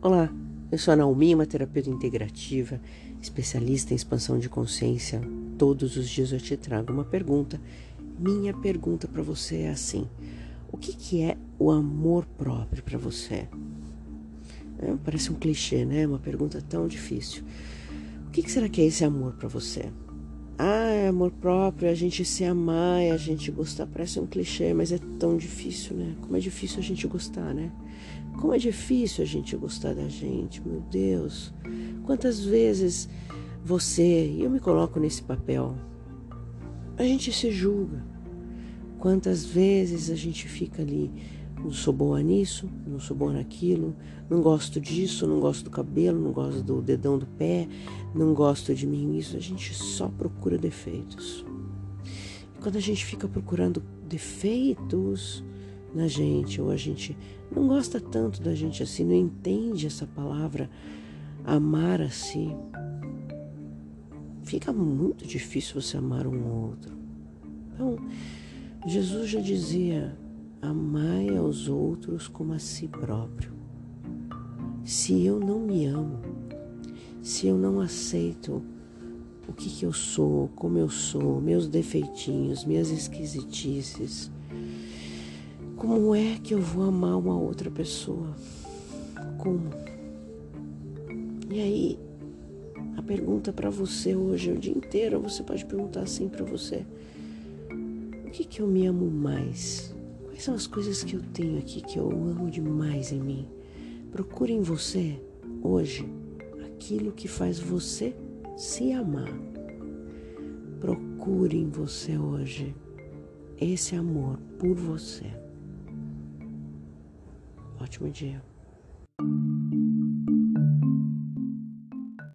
Olá, eu sou a Naomi, uma terapeuta integrativa, especialista em expansão de consciência. Todos os dias eu te trago uma pergunta. Minha pergunta para você é assim: o que, que é o amor próprio para você? É, parece um clichê, né? Uma pergunta tão difícil. O que, que será que é esse amor para você? Amor próprio, a gente se amar, a gente gostar. Parece um clichê, mas é tão difícil, né? Como é difícil a gente gostar, né? Como é difícil a gente gostar da gente, meu Deus. Quantas vezes você, e eu me coloco nesse papel, a gente se julga. Quantas vezes a gente fica ali, não sou boa nisso, não sou boa naquilo, não gosto disso, não gosto do cabelo, não gosto do dedão do pé, não gosto de mim isso. A gente só procura defeitos. E quando a gente fica procurando defeitos na gente, ou a gente não gosta tanto da gente assim, não entende essa palavra amar a si, fica muito difícil você amar um outro. Então, Jesus já dizia: amai aos outros como a si próprio. Se eu não me amo, se eu não aceito o que, que eu sou, como eu sou, meus defeitinhos, minhas esquisitices, como é que eu vou amar uma outra pessoa? Como? E aí, a pergunta para você hoje, o dia inteiro, você pode perguntar assim para você: o que que eu me amo mais? Quais são as coisas que eu tenho aqui que eu amo demais em mim? Procure em você hoje aquilo que faz você se amar. Procure em você hoje esse amor por você. Ótimo dia.